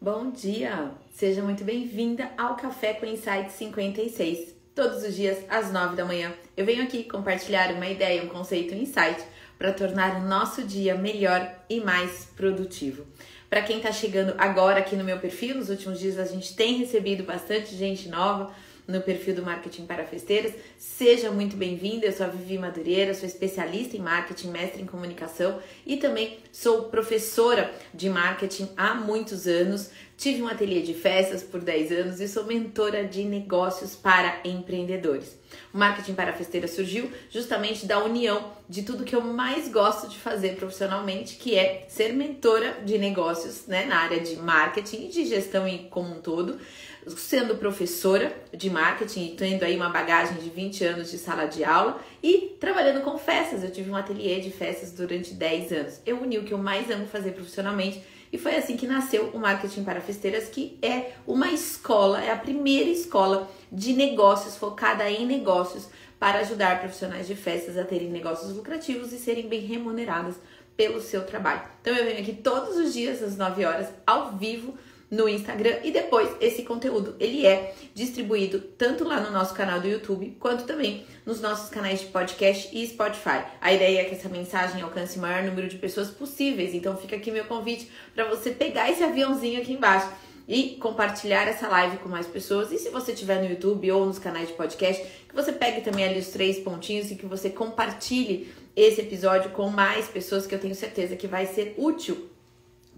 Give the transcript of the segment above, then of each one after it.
Bom dia! Seja muito bem-vinda ao Café com Insight 56. Todos os dias, às 9 da manhã, eu venho aqui compartilhar uma ideia, um conceito, um insight para tornar o nosso dia melhor e mais produtivo. Para quem está chegando agora aqui no meu perfil, nos últimos dias a gente tem recebido bastante gente nova no perfil do Marketing para Festeiras. Seja muito bem-vinda, eu sou a Vivi Madureira, sou especialista em marketing, mestre em comunicação e também sou professora de marketing há muitos anos. Tive um ateliê de festas por 10 anos e sou mentora de negócios para empreendedores. O Marketing para Festeiras surgiu justamente da união de tudo que eu mais gosto de fazer profissionalmente, que é ser mentora de negócios, né, na área de marketing e de gestão como um todo sendo professora de marketing, tendo aí uma bagagem de 20 anos de sala de aula e trabalhando com festas. Eu tive um ateliê de festas durante 10 anos. Eu uni o que eu mais amo fazer profissionalmente e foi assim que nasceu o Marketing para Festeiras, que é uma escola, é a primeira escola de negócios focada em negócios para ajudar profissionais de festas a terem negócios lucrativos e serem bem remuneradas pelo seu trabalho. Então eu venho aqui todos os dias às 9 horas ao vivo no Instagram e depois esse conteúdo ele é distribuído tanto lá no nosso canal do YouTube quanto também nos nossos canais de podcast e Spotify. A ideia é que essa mensagem alcance o maior número de pessoas possíveis, então fica aqui meu convite para você pegar esse aviãozinho aqui embaixo e compartilhar essa live com mais pessoas. E se você estiver no YouTube ou nos canais de podcast, que você pegue também ali os três pontinhos e que você compartilhe esse episódio com mais pessoas que eu tenho certeza que vai ser útil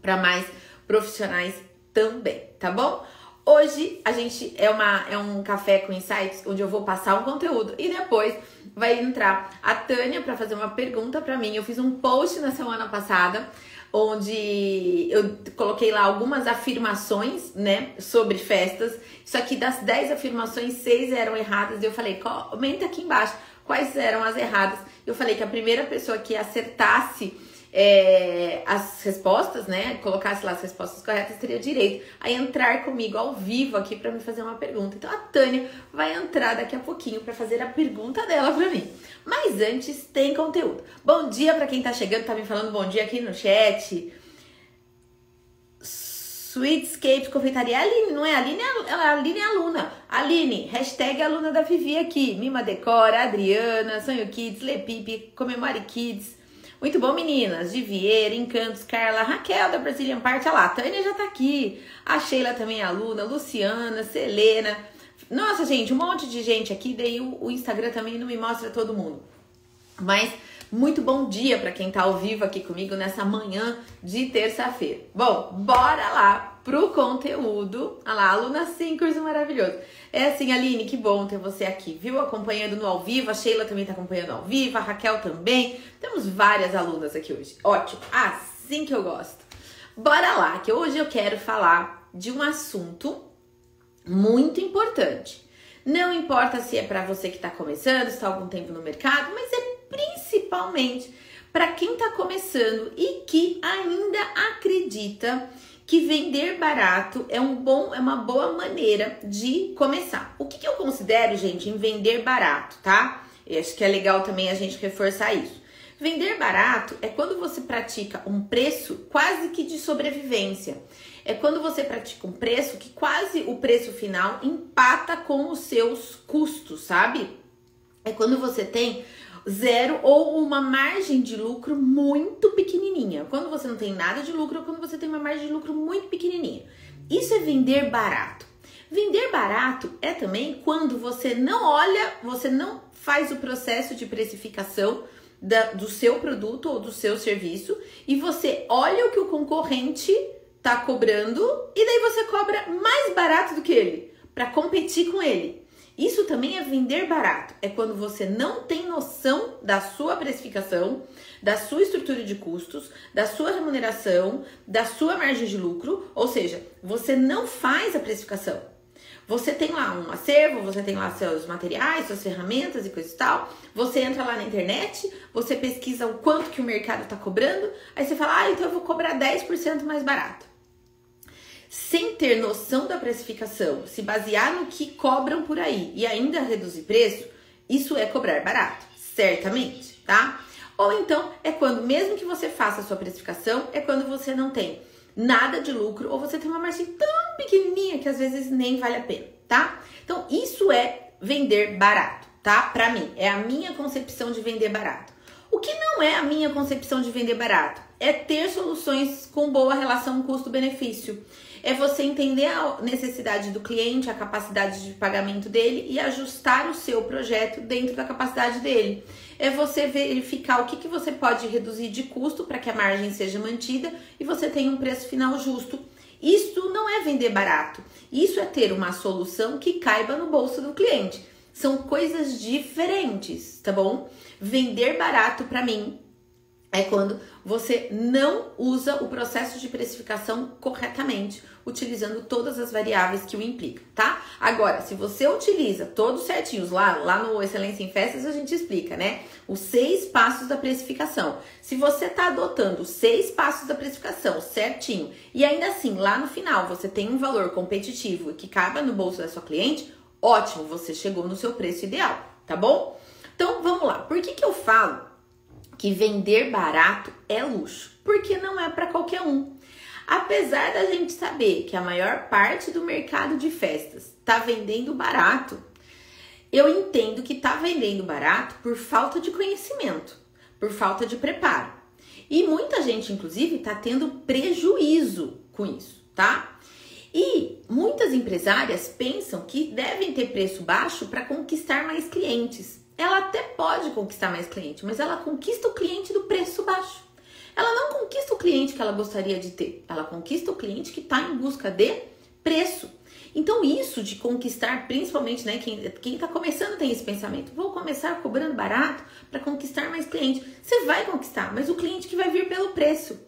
para mais profissionais também, tá bom? Hoje a gente é, uma, é um café com insights onde eu vou passar um conteúdo e depois vai entrar a Tânia para fazer uma pergunta para mim. Eu fiz um post na semana passada onde eu coloquei lá algumas afirmações, né, sobre festas. Só que das 10 afirmações, 6 eram erradas. E eu falei, comenta aqui embaixo quais eram as erradas. Eu falei que a primeira pessoa que acertasse é, as respostas, né? Colocasse lá as respostas corretas, teria direito a entrar comigo ao vivo aqui para me fazer uma pergunta. Então a Tânia vai entrar daqui a pouquinho para fazer a pergunta dela para mim. Mas antes tem conteúdo. Bom dia para quem tá chegando, tá me falando bom dia aqui no chat. Sweetscape Confeitaria. A Aline, não é? Aline é, a Aline é aluna. Aline, hashtag aluna da Vivi aqui. Mima Decora, Adriana, Sonho Kids, Lepipe, Comemore Kids. Muito bom, meninas. De Vieira, Encantos, Carla, Raquel da Brazilian Party. Olha lá, a Tânia já tá aqui. A Sheila também é aluna, Luciana, Selena. Nossa, gente, um monte de gente aqui. Daí o, o Instagram também não me mostra todo mundo. Mas muito bom dia para quem tá ao vivo aqui comigo nessa manhã de terça-feira. Bom, bora lá pro conteúdo. Olha lá, aluna sim, curso maravilhoso. É assim, Aline, que bom ter você aqui, viu? Acompanhando no ao vivo, a Sheila também tá acompanhando ao vivo, a Raquel também. Temos várias alunas aqui hoje. Ótimo, assim que eu gosto. Bora lá, que hoje eu quero falar de um assunto muito importante. Não importa se é para você que está começando, está algum tempo no mercado, mas é principalmente para quem está começando e que ainda acredita que vender barato é um bom, é uma boa maneira de começar. O que, que eu considero, gente, em vender barato, tá? Eu acho que é legal também a gente reforçar isso. Vender barato é quando você pratica um preço quase que de sobrevivência. É quando você pratica um preço que quase o preço final empata com os seus custos, sabe? É quando você tem zero ou uma margem de lucro muito pequenininha. Quando você não tem nada de lucro ou quando você tem uma margem de lucro muito pequenininha. Isso é vender barato. Vender barato é também quando você não olha, você não faz o processo de precificação da, do seu produto ou do seu serviço e você olha o que o concorrente tá cobrando e daí você cobra mais barato do que ele para competir com ele. Isso também é vender barato. É quando você não tem noção da sua precificação, da sua estrutura de custos, da sua remuneração, da sua margem de lucro, ou seja, você não faz a precificação. Você tem lá um acervo, você tem lá seus materiais, suas ferramentas e coisa e tal. Você entra lá na internet, você pesquisa o quanto que o mercado está cobrando, aí você fala, ah, então eu vou cobrar 10% mais barato sem ter noção da precificação, se basear no que cobram por aí e ainda reduzir preço, isso é cobrar barato, certamente, tá? Ou então é quando, mesmo que você faça a sua precificação, é quando você não tem nada de lucro, ou você tem uma margem tão pequenininha que às vezes nem vale a pena, tá? Então, isso é vender barato, tá? Para mim, é a minha concepção de vender barato. O que não é a minha concepção de vender barato? É ter soluções com boa relação custo-benefício. É você entender a necessidade do cliente, a capacidade de pagamento dele e ajustar o seu projeto dentro da capacidade dele. É você verificar o que, que você pode reduzir de custo para que a margem seja mantida e você tenha um preço final justo. Isso não é vender barato. Isso é ter uma solução que caiba no bolso do cliente. São coisas diferentes, tá bom? Vender barato para mim é quando você não usa o processo de precificação corretamente, utilizando todas as variáveis que o implica, tá? Agora, se você utiliza todos certinhos lá, lá no Excelência em Festas a gente explica, né? Os seis passos da precificação. Se você tá adotando os seis passos da precificação certinho e ainda assim lá no final você tem um valor competitivo que caiba no bolso da sua cliente, ótimo, você chegou no seu preço ideal, tá bom? Então vamos lá. Por que que eu falo que vender barato é luxo? Porque não é para qualquer um. Apesar da gente saber que a maior parte do mercado de festas tá vendendo barato, eu entendo que tá vendendo barato por falta de conhecimento, por falta de preparo. E muita gente, inclusive, tá tendo prejuízo com isso, tá? E muitas empresárias pensam que devem ter preço baixo para conquistar mais clientes. Ela até pode conquistar mais cliente, mas ela conquista o cliente do preço baixo. Ela não conquista o cliente que ela gostaria de ter, ela conquista o cliente que está em busca de preço. Então, isso de conquistar, principalmente, né, quem está começando tem esse pensamento: vou começar cobrando barato para conquistar mais clientes. Você vai conquistar, mas o cliente que vai vir pelo preço.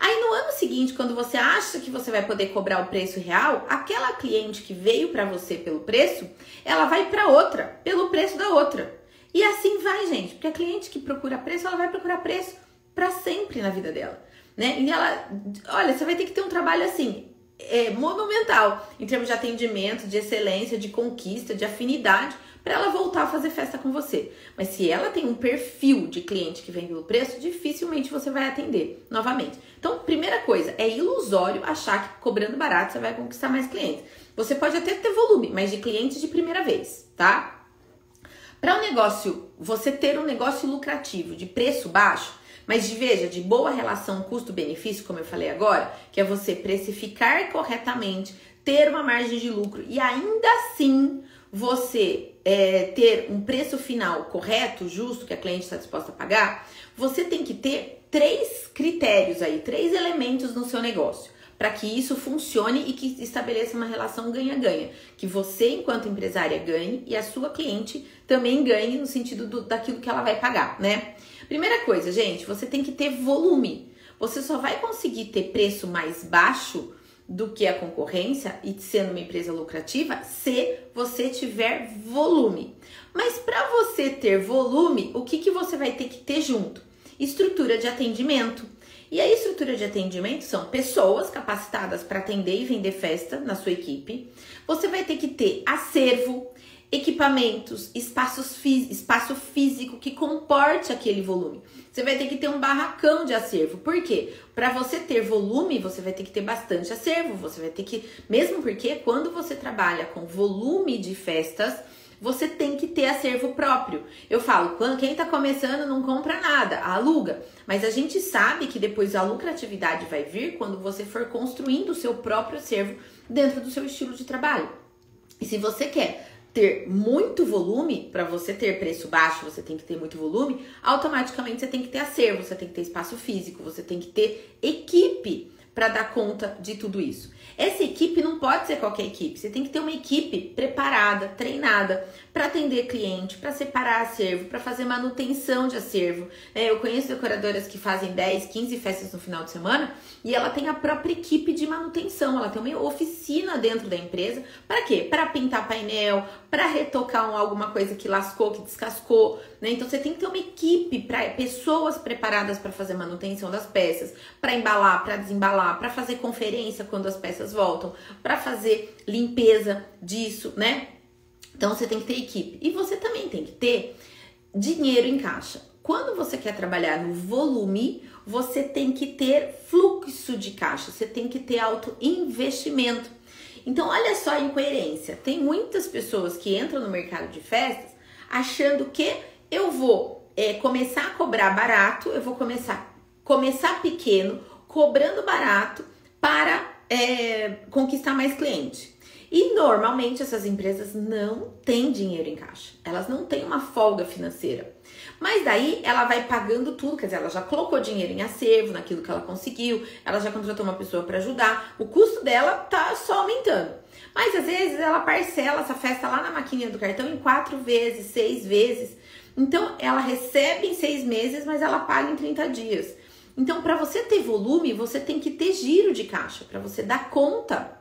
Aí no ano seguinte, quando você acha que você vai poder cobrar o preço real, aquela cliente que veio para você pelo preço, ela vai para outra pelo preço da outra. E assim vai, gente, porque a cliente que procura preço, ela vai procurar preço para sempre na vida dela, né? E ela, olha, você vai ter que ter um trabalho assim, é, monumental em termos de atendimento, de excelência, de conquista, de afinidade, para ela voltar a fazer festa com você. Mas se ela tem um perfil de cliente que vem pelo preço, dificilmente você vai atender novamente. Então, primeira coisa, é ilusório achar que cobrando barato você vai conquistar mais clientes. Você pode até ter volume, mas de clientes de primeira vez, tá? Para um negócio, você ter um negócio lucrativo de preço baixo, mas de, veja, de boa relação custo-benefício, como eu falei agora, que é você precificar corretamente, ter uma margem de lucro e ainda assim você é, ter um preço final correto, justo, que a cliente está disposta a pagar, você tem que ter três critérios aí, três elementos no seu negócio para que isso funcione e que estabeleça uma relação ganha-ganha. Que você, enquanto empresária, ganhe e a sua cliente também ganhe no sentido do, daquilo que ela vai pagar, né? Primeira coisa, gente, você tem que ter volume. Você só vai conseguir ter preço mais baixo do que a concorrência e sendo uma empresa lucrativa se você tiver volume. Mas para você ter volume, o que, que você vai ter que ter junto? Estrutura de atendimento. E a estrutura de atendimento são pessoas capacitadas para atender e vender festa na sua equipe. Você vai ter que ter acervo, equipamentos, espaços espaço físico que comporte aquele volume. Você vai ter que ter um barracão de acervo. Por quê? Para você ter volume, você vai ter que ter bastante acervo. Você vai ter que, mesmo porque quando você trabalha com volume de festas, você tem que ter acervo próprio. Eu falo, quando quem está começando não compra nada, aluga. Mas a gente sabe que depois a lucratividade vai vir quando você for construindo o seu próprio acervo dentro do seu estilo de trabalho. E se você quer ter muito volume, para você ter preço baixo, você tem que ter muito volume, automaticamente você tem que ter acervo, você tem que ter espaço físico, você tem que ter equipe para dar conta de tudo isso. Essa equipe não pode ser qualquer equipe. Você tem que ter uma equipe preparada, treinada para atender cliente, para separar acervo, para fazer manutenção de acervo. É, eu conheço decoradoras que fazem 10, 15 festas no final de semana e ela tem a própria equipe de manutenção. Ela tem uma oficina dentro da empresa. Para quê? Para pintar painel, para retocar alguma coisa que lascou, que descascou. Né? Então você tem que ter uma equipe para pessoas preparadas para fazer manutenção das peças, para embalar, para desembalar, para fazer conferência quando as peças voltam, para fazer limpeza disso, né? Então você tem que ter equipe. E você também tem que ter dinheiro em caixa. Quando você quer trabalhar no volume, você tem que ter fluxo de caixa, você tem que ter alto investimento. Então, olha só a incoerência. Tem muitas pessoas que entram no mercado de festas achando que eu vou é, começar a cobrar barato, eu vou começar começar pequeno, cobrando barato para é, conquistar mais cliente. E normalmente essas empresas não têm dinheiro em caixa, elas não têm uma folga financeira. Mas daí ela vai pagando tudo, quer dizer, ela já colocou dinheiro em acervo, naquilo que ela conseguiu, ela já contratou uma pessoa para ajudar, o custo dela tá só aumentando. Mas às vezes ela parcela essa festa lá na maquininha do cartão em quatro vezes, seis vezes. Então ela recebe em seis meses, mas ela paga em 30 dias. Então, para você ter volume, você tem que ter giro de caixa, para você dar conta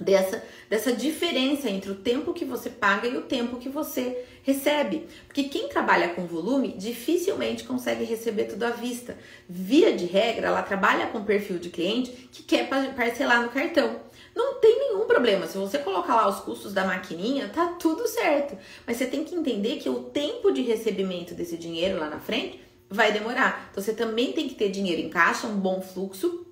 dessa, dessa diferença entre o tempo que você paga e o tempo que você recebe. Porque quem trabalha com volume dificilmente consegue receber tudo à vista. Via de regra, ela trabalha com perfil de cliente que quer parcelar no cartão. Não tem nenhum problema. Se você colocar lá os custos da maquininha, tá tudo certo. Mas você tem que entender que o tempo de recebimento desse dinheiro lá na frente vai demorar. Então você também tem que ter dinheiro em caixa, um bom fluxo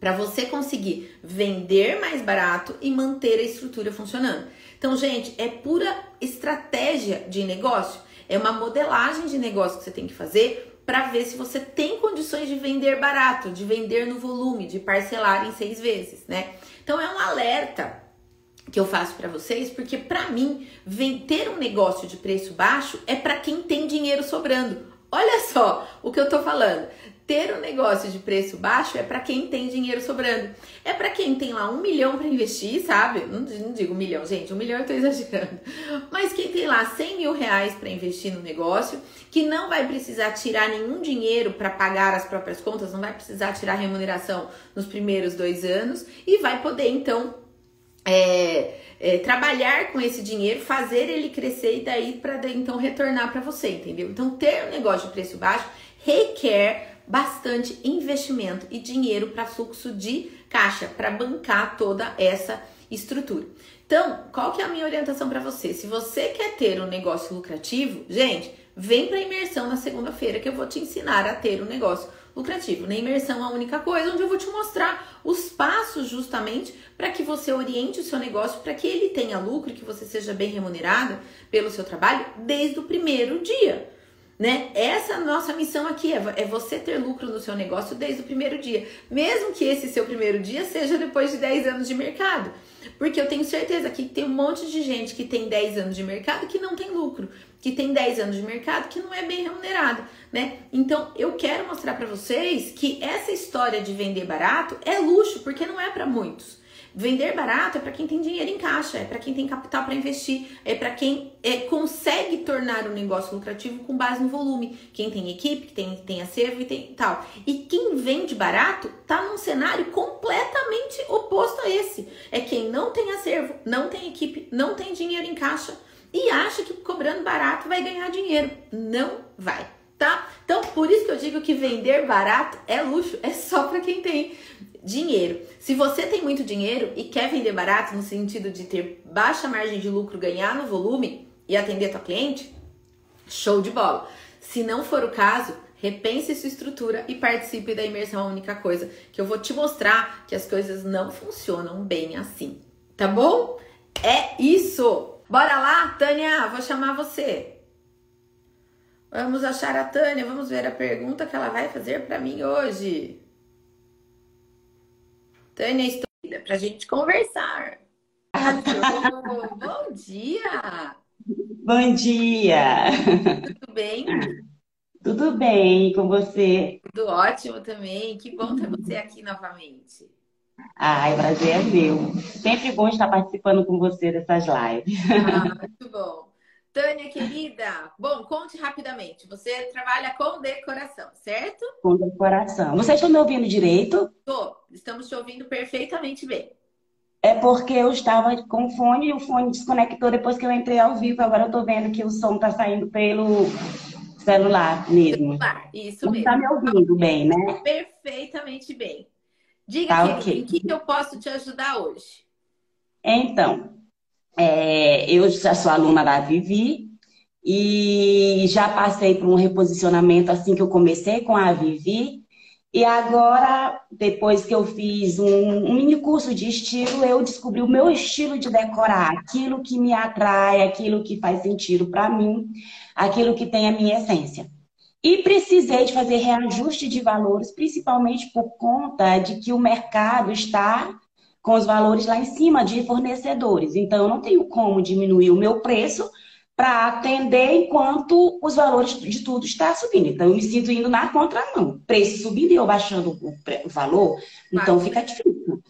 para você conseguir vender mais barato e manter a estrutura funcionando. Então, gente, é pura estratégia de negócio, é uma modelagem de negócio que você tem que fazer para ver se você tem condições de vender barato, de vender no volume, de parcelar em seis vezes, né? Então, é um alerta que eu faço para vocês, porque para mim, ter um negócio de preço baixo é para quem tem dinheiro sobrando. Olha só o que eu tô falando. Ter um negócio de preço baixo é para quem tem dinheiro sobrando. É para quem tem lá um milhão para investir, sabe? Não, não, digo um milhão, gente, um milhão eu tô exagerando. Mas quem tem lá 100 mil reais para investir no negócio, que não vai precisar tirar nenhum dinheiro para pagar as próprias contas, não vai precisar tirar remuneração nos primeiros dois anos e vai poder então é, é, trabalhar com esse dinheiro, fazer ele crescer e daí para então retornar para você, entendeu? Então ter um negócio de preço baixo requer bastante investimento e dinheiro para fluxo de caixa, para bancar toda essa estrutura. Então, qual que é a minha orientação para você? Se você quer ter um negócio lucrativo, gente, vem para imersão na segunda-feira que eu vou te ensinar a ter um negócio lucrativo. Na imersão, a única coisa onde eu vou te mostrar os passos justamente para que você oriente o seu negócio para que ele tenha lucro, que você seja bem remunerado pelo seu trabalho desde o primeiro dia né? Essa é nossa missão aqui é, é você ter lucro no seu negócio desde o primeiro dia, mesmo que esse seu primeiro dia seja depois de 10 anos de mercado. Porque eu tenho certeza que tem um monte de gente que tem 10 anos de mercado que não tem lucro, que tem 10 anos de mercado que não é bem remunerado, né? Então, eu quero mostrar para vocês que essa história de vender barato é luxo, porque não é para muitos. Vender barato é para quem tem dinheiro em caixa, é para quem tem capital para investir, é para quem é, consegue tornar o negócio lucrativo com base no volume. Quem tem equipe, tem, tem acervo e tem tal. E quem vende barato tá num cenário completamente oposto a esse. É quem não tem acervo, não tem equipe, não tem dinheiro em caixa e acha que cobrando barato vai ganhar dinheiro. Não vai tá? Então, por isso que eu digo que vender barato é luxo, é só para quem tem dinheiro. Se você tem muito dinheiro e quer vender barato no sentido de ter baixa margem de lucro, ganhar no volume e atender tua cliente, show de bola. Se não for o caso, repense sua estrutura e participe da imersão a única coisa que eu vou te mostrar que as coisas não funcionam bem assim. Tá bom? É isso. Bora lá, Tânia, vou chamar você. Vamos achar a Tânia, vamos ver a pergunta que ela vai fazer para mim hoje. Tânia, estou para a gente conversar. Bom dia! Bom dia! Tudo bem? Tudo bem com você? Tudo ótimo também. Que bom ter você aqui novamente. Ai, prazer é meu. Sempre bom estar participando com você dessas lives. Ah, muito bom. Tânia, querida, bom, conte rapidamente. Você trabalha com decoração, certo? Com decoração. Vocês estão me ouvindo direito? Estou. Estamos te ouvindo perfeitamente bem. É porque eu estava com fone e o fone desconectou depois que eu entrei ao vivo. Agora eu estou vendo que o som está saindo pelo celular mesmo. Celular, isso Não mesmo. Está me ouvindo bem, né? Perfeitamente bem. Diga, tá, querida, okay. em que eu posso te ajudar hoje? Então, é, eu já sou aluna da Vivi e já passei por um reposicionamento assim que eu comecei com a Vivi E agora, depois que eu fiz um, um, mini curso de estilo, eu descobri o meu estilo de decorar, aquilo que me atrai, aquilo que faz sentido para mim, aquilo que tem a minha essência. E precisei de fazer reajuste de valores, principalmente por conta de que o mercado está com os valores lá em cima de fornecedores. Então, eu não tenho como diminuir o meu preço para atender enquanto os valores de tudo está subindo. Então, eu me sinto indo na contramão. Preço subindo e eu baixando o valor, então fica difícil.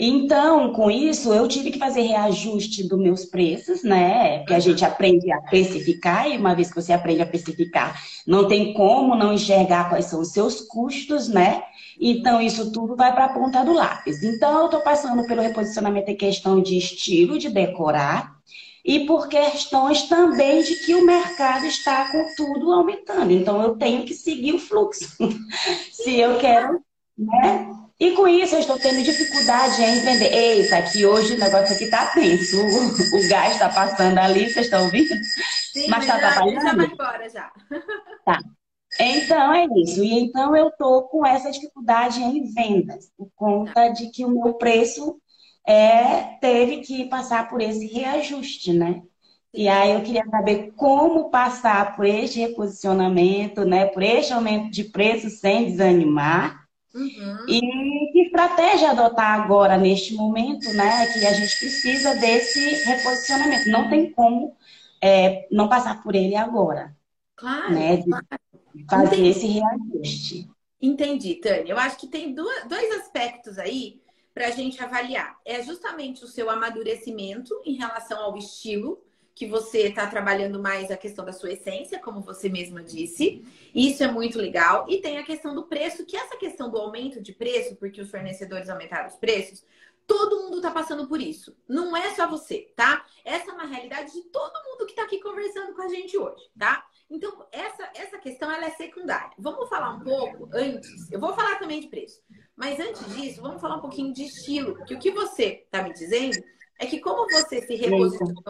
Então, com isso, eu tive que fazer reajuste dos meus preços, né? Porque a gente aprende a precificar, e uma vez que você aprende a precificar, não tem como não enxergar quais são os seus custos, né? Então, isso tudo vai para a ponta do lápis. Então, eu estou passando pelo reposicionamento em questão de estilo, de decorar, e por questões também de que o mercado está com tudo aumentando. Então, eu tenho que seguir o fluxo. Se eu quero, né? E com isso eu estou tendo dificuldade em entender. Eita, que hoje o negócio aqui está tenso. O, o gás está passando ali, vocês estão ouvindo? Sim, mas está atrapalhando? Já vai embora já. Tá. Então é isso. E então eu tô com essa dificuldade em vendas, por conta de que o meu preço é, teve que passar por esse reajuste, né? E aí eu queria saber como passar por este reposicionamento, né? Por este aumento de preço sem desanimar Uhum. E que estratégia adotar agora, neste momento, né? Que a gente precisa desse reposicionamento. Não tem como é, não passar por ele agora. Claro. Né? claro. Fazer Entendi. esse reajuste. Entendi, Tânia. Eu acho que tem dois aspectos aí para a gente avaliar. É justamente o seu amadurecimento em relação ao estilo que você está trabalhando mais a questão da sua essência, como você mesma disse. Isso é muito legal. E tem a questão do preço, que essa questão do aumento de preço, porque os fornecedores aumentaram os preços, todo mundo está passando por isso. Não é só você, tá? Essa é uma realidade de todo mundo que está aqui conversando com a gente hoje, tá? Então, essa, essa questão ela é secundária. Vamos falar um pouco antes. Eu vou falar também de preço. Mas antes disso, vamos falar um pouquinho de estilo. Que o que você está me dizendo é que como você se reposicionou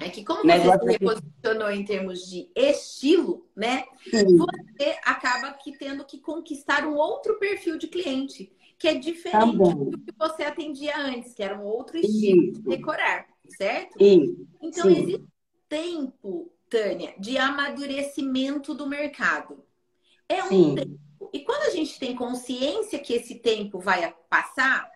é que como você se reposicionou em termos de estilo, né? Sim. Você acaba que tendo que conquistar um outro perfil de cliente, que é diferente tá do que você atendia antes, que era um outro estilo Isso. de decorar, certo? Isso. Então Sim. existe tempo, Tânia, de amadurecimento do mercado. É um Sim. tempo. E quando a gente tem consciência que esse tempo vai passar,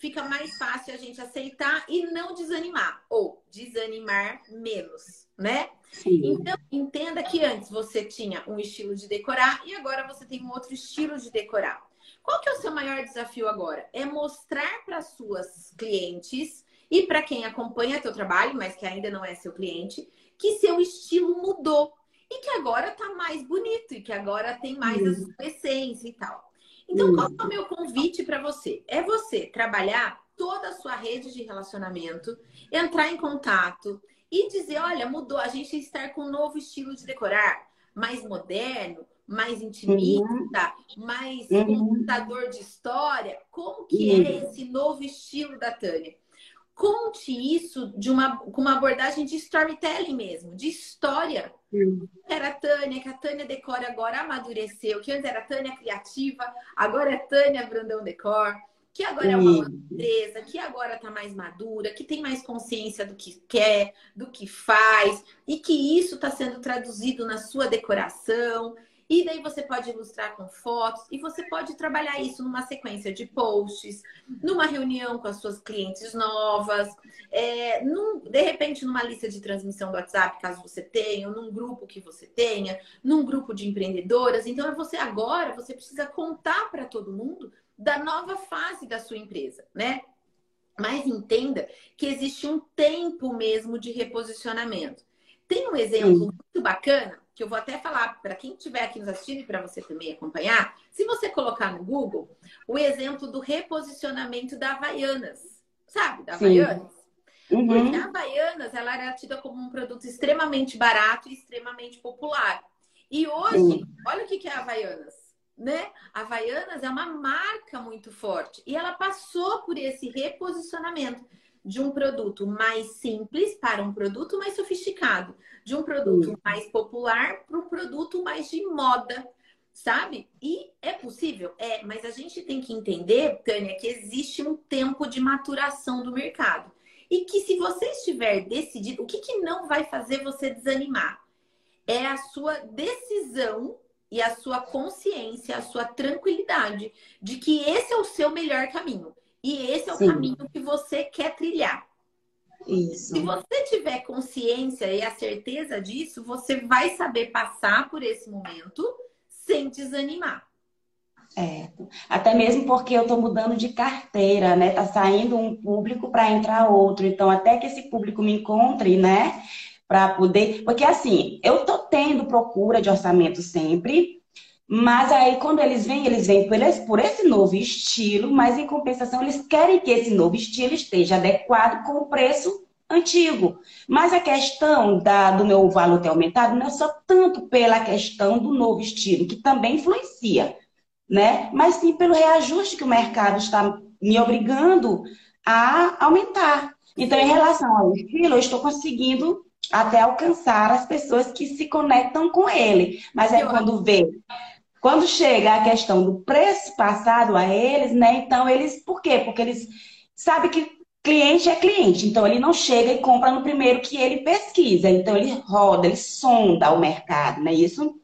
fica mais fácil a gente aceitar e não desanimar, ou desanimar menos, né? Sim. Então, entenda que antes você tinha um estilo de decorar e agora você tem um outro estilo de decorar. Qual que é o seu maior desafio agora? É mostrar para suas clientes e para quem acompanha teu trabalho, mas que ainda não é seu cliente, que seu estilo mudou e que agora tá mais bonito e que agora tem mais a sua essência e tal. Então, qual é o meu convite para você? É você trabalhar toda a sua rede de relacionamento, entrar em contato e dizer: olha, mudou, a gente está com um novo estilo de decorar, mais moderno, mais intimista, uhum. mais uhum. contador de história. Como que uhum. é esse novo estilo da Tânia? Conte isso de uma, com uma abordagem de storytelling mesmo, de história. Sim. Era a Tânia, que a Tânia Decora agora amadureceu, que antes era a Tânia Criativa, agora é Tânia Brandão Decor, que agora Sim. é uma empresa, que agora está mais madura, que tem mais consciência do que quer, do que faz, e que isso está sendo traduzido na sua decoração. E daí você pode ilustrar com fotos e você pode trabalhar isso numa sequência de posts, numa reunião com as suas clientes novas, é, num, de repente numa lista de transmissão do WhatsApp, caso você tenha, ou num grupo que você tenha, num grupo de empreendedoras. Então é você agora, você precisa contar para todo mundo da nova fase da sua empresa, né? Mas entenda que existe um tempo mesmo de reposicionamento. Tem um exemplo Sim. muito bacana que eu vou até falar para quem estiver aqui nos assistindo e para você também acompanhar. Se você colocar no Google o exemplo do reposicionamento da Havaianas, sabe? Da Havaianas. Uhum. Porque a Havaianas ela era tida como um produto extremamente barato e extremamente popular. E hoje, uhum. olha o que é a Havaianas. Né? A Havaianas é uma marca muito forte e ela passou por esse reposicionamento de um produto mais simples para um produto mais sofisticado, de um produto mais popular para um produto mais de moda. sabe? E é possível? É, mas a gente tem que entender, Tânia, que existe um tempo de maturação do mercado. E que se você estiver decidido, o que, que não vai fazer você desanimar? É a sua decisão e a sua consciência, a sua tranquilidade de que esse é o seu melhor caminho. E esse é o Sim. caminho que você quer trilhar. Isso. Se você tiver consciência e a certeza disso, você vai saber passar por esse momento sem desanimar. É, até mesmo porque eu estou mudando de carteira, né? Tá saindo um público para entrar outro. Então, até que esse público me encontre, né? Para poder. Porque assim, eu tô tendo procura de orçamento sempre, mas aí quando eles vêm, eles vêm por esse, novo estilo, mas em compensação, eles querem que esse novo estilo esteja adequado com o preço antigo. Mas a questão da, do meu valor ter aumentado não é só tanto pela questão do novo estilo, que também influencia, né? Mas sim pelo reajuste que o mercado está me obrigando a aumentar. Então, em relação ao estilo, eu estou conseguindo até alcançar as pessoas que se conectam com ele. Mas é quando vê quando chega a questão do preço passado a eles, né? Então eles, por quê? Porque eles sabem que cliente é cliente, então ele não chega e compra no primeiro que ele pesquisa, então ele roda, ele sonda o mercado, não é isso?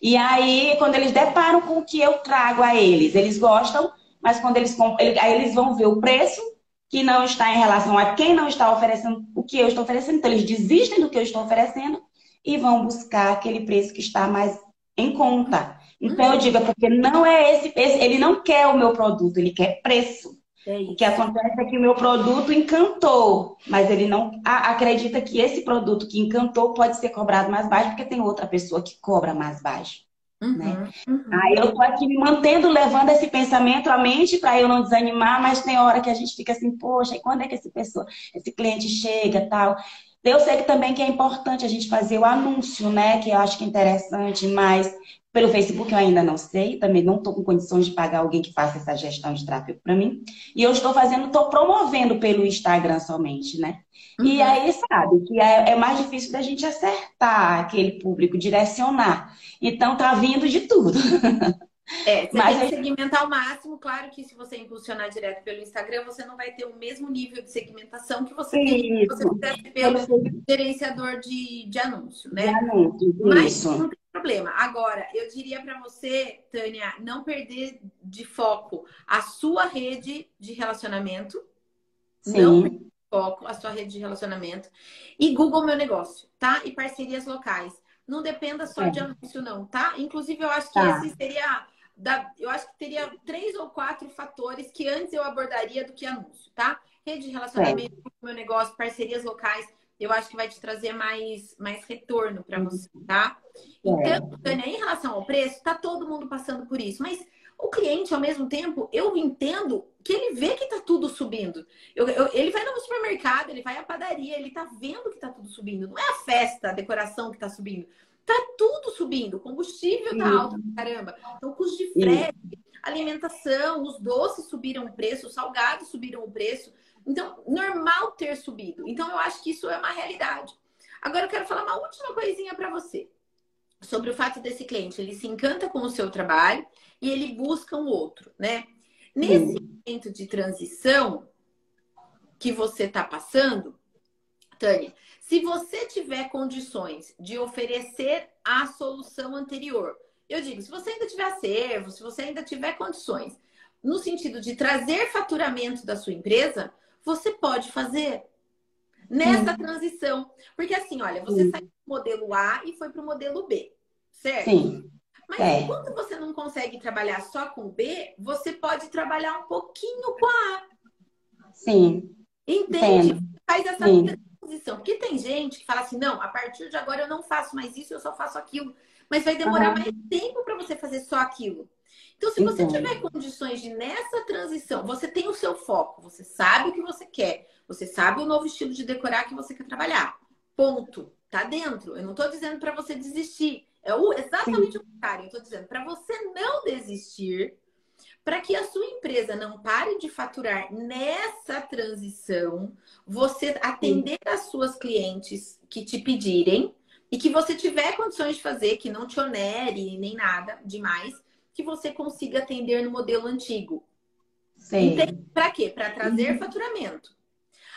E aí, quando eles deparam com o que eu trago a eles, eles gostam, mas quando eles aí eles vão ver o preço que não está em relação a quem não está oferecendo o que eu estou oferecendo, então eles desistem do que eu estou oferecendo e vão buscar aquele preço que está mais em conta. Então eu digo, é porque não é esse, esse ele não quer o meu produto, ele quer preço. É o que acontece é que o meu produto encantou, mas ele não acredita que esse produto que encantou pode ser cobrado mais baixo, porque tem outra pessoa que cobra mais baixo. Uhum, né? uhum. Aí eu tô aqui me mantendo, levando esse pensamento à mente para eu não desanimar, mas tem hora que a gente fica assim, poxa, e quando é que esse pessoa, esse cliente chega tal? Eu sei que também que é importante a gente fazer o anúncio, né? Que eu acho que é interessante, mas pelo Facebook eu ainda não sei, também não estou com condições de pagar alguém que faça essa gestão de tráfego para mim. E eu estou fazendo, estou promovendo pelo Instagram somente, né? Uhum. E aí, sabe, que é, é, mais difícil da gente acertar aquele público, direcionar. Então tá vindo de tudo. É, você Mas tem que segmentar ao máximo. Claro que se você impulsionar direto pelo Instagram, você não vai ter o mesmo nível de segmentação que você tem se você fizesse pelo gerenciador de, de anúncio, né? De anúncio, Mas isso. não tem problema. Agora, eu diria para você, Tânia, não perder de foco a sua rede de relacionamento. Sim. Não perder de foco a sua rede de relacionamento. E Google Meu Negócio, tá? E parcerias locais. Não dependa só é. de anúncio, não, tá? Inclusive, eu acho que tá. esse seria. Da, eu acho que teria três ou quatro fatores que antes eu abordaria do que anúncio, tá? Rede de relacionamento, é. meu negócio, parcerias locais eu acho que vai te trazer mais, mais retorno para você, tá? Então. Tânia, em relação ao preço, tá todo mundo passando por isso, mas o cliente, ao mesmo tempo, eu entendo que ele vê que tá tudo subindo. Eu, eu, ele vai no supermercado, ele vai à padaria, ele tá vendo que tá tudo subindo. Não é a festa, a decoração que tá subindo. Tá tudo subindo. O combustível tá alto, caramba. Então, custo de frete, alimentação, os doces subiram o preço, os salgados subiram o preço. Então, normal ter subido. Então, eu acho que isso é uma realidade. Agora, eu quero falar uma última coisinha para você. Sobre o fato desse cliente, ele se encanta com o seu trabalho e ele busca um outro, né? Nesse momento de transição que você está passando, Tânia, se você tiver condições de oferecer a solução anterior, eu digo, se você ainda tiver acervo, se você ainda tiver condições, no sentido de trazer faturamento da sua empresa, você pode fazer nessa Sim. transição. Porque assim, olha, você Sim. saiu do modelo A e foi para o modelo B, certo? Sim. Mas é. enquanto você não consegue trabalhar só com o B, você pode trabalhar um pouquinho com a A. Sim. Entende? Entendo. Faz essa Sim. Transição. Porque tem gente que fala assim, não, a partir de agora eu não faço mais isso, eu só faço aquilo. Mas vai demorar uhum. mais tempo para você fazer só aquilo. Então, se você tiver condições de nessa transição, você tem o seu foco, você sabe o que você quer, você sabe o novo estilo de decorar que você quer trabalhar. Ponto. Tá dentro. Eu não estou dizendo para você desistir. É o, exatamente Sim. o contrário. Eu estou dizendo para você não desistir, para que a sua empresa não pare de faturar nessa transição, você atender as suas clientes que te pedirem, e que você tiver condições de fazer, que não te onere nem nada demais, que você consiga atender no modelo antigo. Sim. Para quê? Para trazer uhum. faturamento.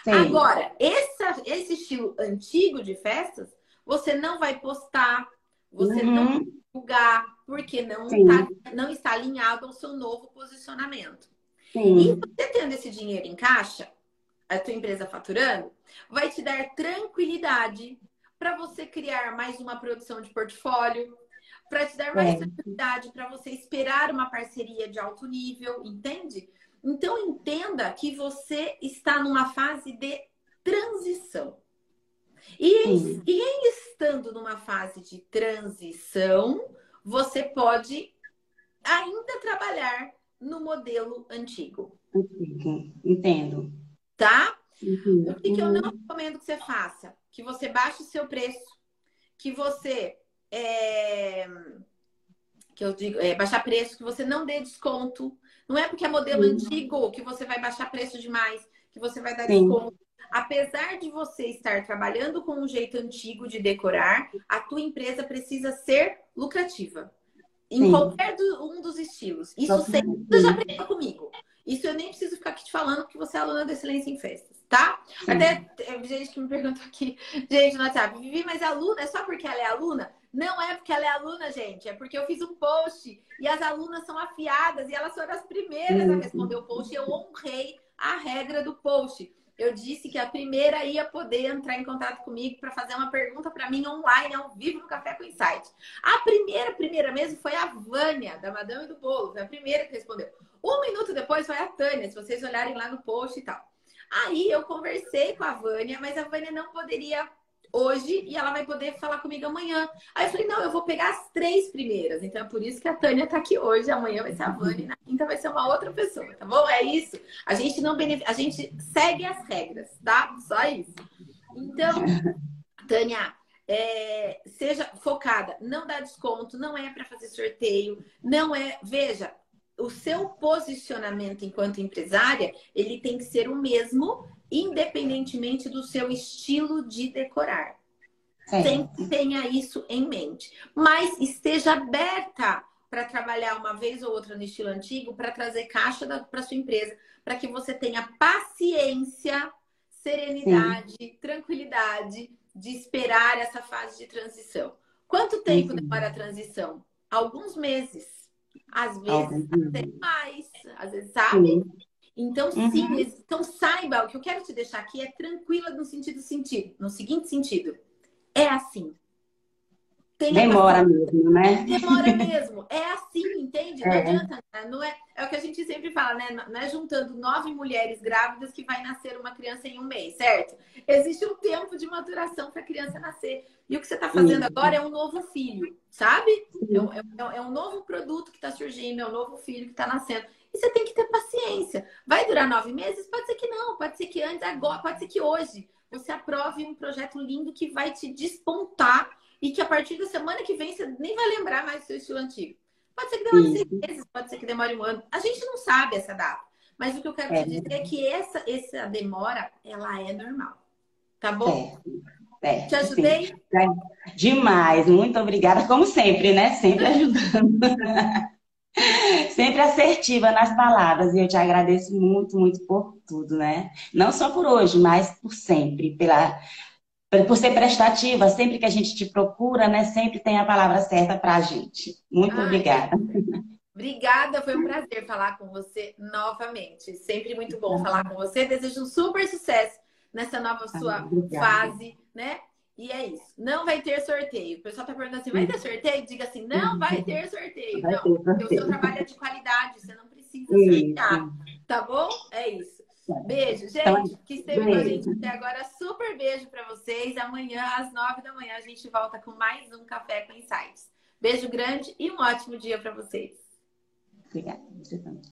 Sim. Agora, essa, esse estilo antigo de festas, você não vai postar, você uhum. não vai divulgar, porque não, tá, não está alinhado ao seu novo posicionamento. Sim. E você tendo esse dinheiro em caixa, a tua empresa faturando, vai te dar tranquilidade para você criar mais uma produção de portfólio, para te dar mais é. tranquilidade para você esperar uma parceria de alto nível, entende? Então entenda que você está numa fase de transição. E em, e em estando numa fase de transição, você pode ainda trabalhar no modelo antigo. Entendo. Tá? Uhum. O que, que eu não recomendo que você faça? Que você baixe o seu preço, que você é... que eu digo, é, baixar preço, que você não dê desconto. Não é porque é modelo antigo que você vai baixar preço demais, que você vai dar Sim. desconto. Apesar de você estar trabalhando com um jeito antigo de decorar, a tua empresa precisa ser lucrativa. Em Sim. qualquer do, um dos estilos. Isso sempre já aprendeu comigo. Isso eu nem preciso ficar aqui te falando, porque você é aluna da Excelência em Festas, tá? Sim. Até gente que me perguntou aqui, gente, no WhatsApp, Vivi, mas a aluna é só porque ela é aluna? Não é porque ela é aluna, gente, é porque eu fiz um post e as alunas são afiadas e elas foram as primeiras a responder o post e eu honrei a regra do post eu disse que a primeira ia poder entrar em contato comigo para fazer uma pergunta para mim online, ao vivo, no Café com Insight. A primeira, primeira mesmo foi a Vânia, da Madame do Bolo, foi a primeira que respondeu. Um minuto depois foi a Tânia, se vocês olharem lá no post e tal. Aí eu conversei com a Vânia, mas a Vânia não poderia hoje e ela vai poder falar comigo amanhã. Aí eu falei, não, eu vou pegar as três primeiras. Então é por isso que a Tânia tá aqui hoje, amanhã vai ser a Vânia, na quinta vai ser uma outra pessoa, tá bom? É isso. A gente não beneficia, a gente segue as regras, tá? Só isso. Então, Tânia, é, seja focada, não dá desconto, não é para fazer sorteio, não é. Veja, o seu posicionamento enquanto empresária, ele tem que ser o mesmo independentemente do seu estilo de decorar. Sempre tenha isso em mente. Mas esteja aberta para trabalhar uma vez ou outra no estilo antigo, para trazer caixa para sua empresa, para que você tenha paciência, serenidade, Sim. tranquilidade de esperar essa fase de transição. Quanto tempo Sim. demora a transição? Alguns meses. Às vezes até mais. Às vezes, sabe? Sim. Então, uhum. sim, então saiba, o que eu quero te deixar aqui é tranquila no sentido sentido, no seguinte sentido. É assim. Tenha Demora mesmo, né? Demora mesmo. É assim, entende? Não é. adianta, né? não é, é o que a gente sempre fala, né? Não é juntando nove mulheres grávidas que vai nascer uma criança em um mês, certo? Existe um tempo de maturação para a criança nascer. E o que você está fazendo agora é um novo filho, sabe? É é, é um novo produto que está surgindo, é um novo filho que está nascendo. E você tem que ter paciência. Vai durar nove meses? Pode ser que não, pode ser que antes, agora, pode ser que hoje você aprove um projeto lindo que vai te despontar e que a partir da semana que vem você nem vai lembrar mais do seu estilo antigo. Pode ser que demore seis meses, pode ser que demore um ano. A gente não sabe essa data. Mas o que eu quero é. te dizer é que essa, essa demora, ela é normal. Tá bom? É. É, Te ajudei? Sim. Demais, muito obrigada, como sempre, né? Sempre ajudando. Sempre assertiva nas palavras e eu te agradeço muito, muito por tudo, né? Não só por hoje, mas por sempre, pela por ser prestativa, sempre que a gente te procura, né? Sempre tem a palavra certa para a gente. Muito Ai, obrigada. Obrigada, foi um prazer falar com você novamente. Sempre muito bom falar com você. Desejo um super sucesso nessa nova sua fase, né? E é isso. Não vai ter sorteio. O pessoal tá perguntando assim: vai ter sorteio? Diga assim: não vai ter sorteio. Vai não, ter porque o seu trabalho é de qualidade, você não precisa sortear. Tá bom? É isso. Beijo, então, gente, que esteve com a gente até agora. Super beijo para vocês. Amanhã, às nove da manhã, a gente volta com mais um Café com Insights. Beijo grande e um ótimo dia para vocês. Obrigada.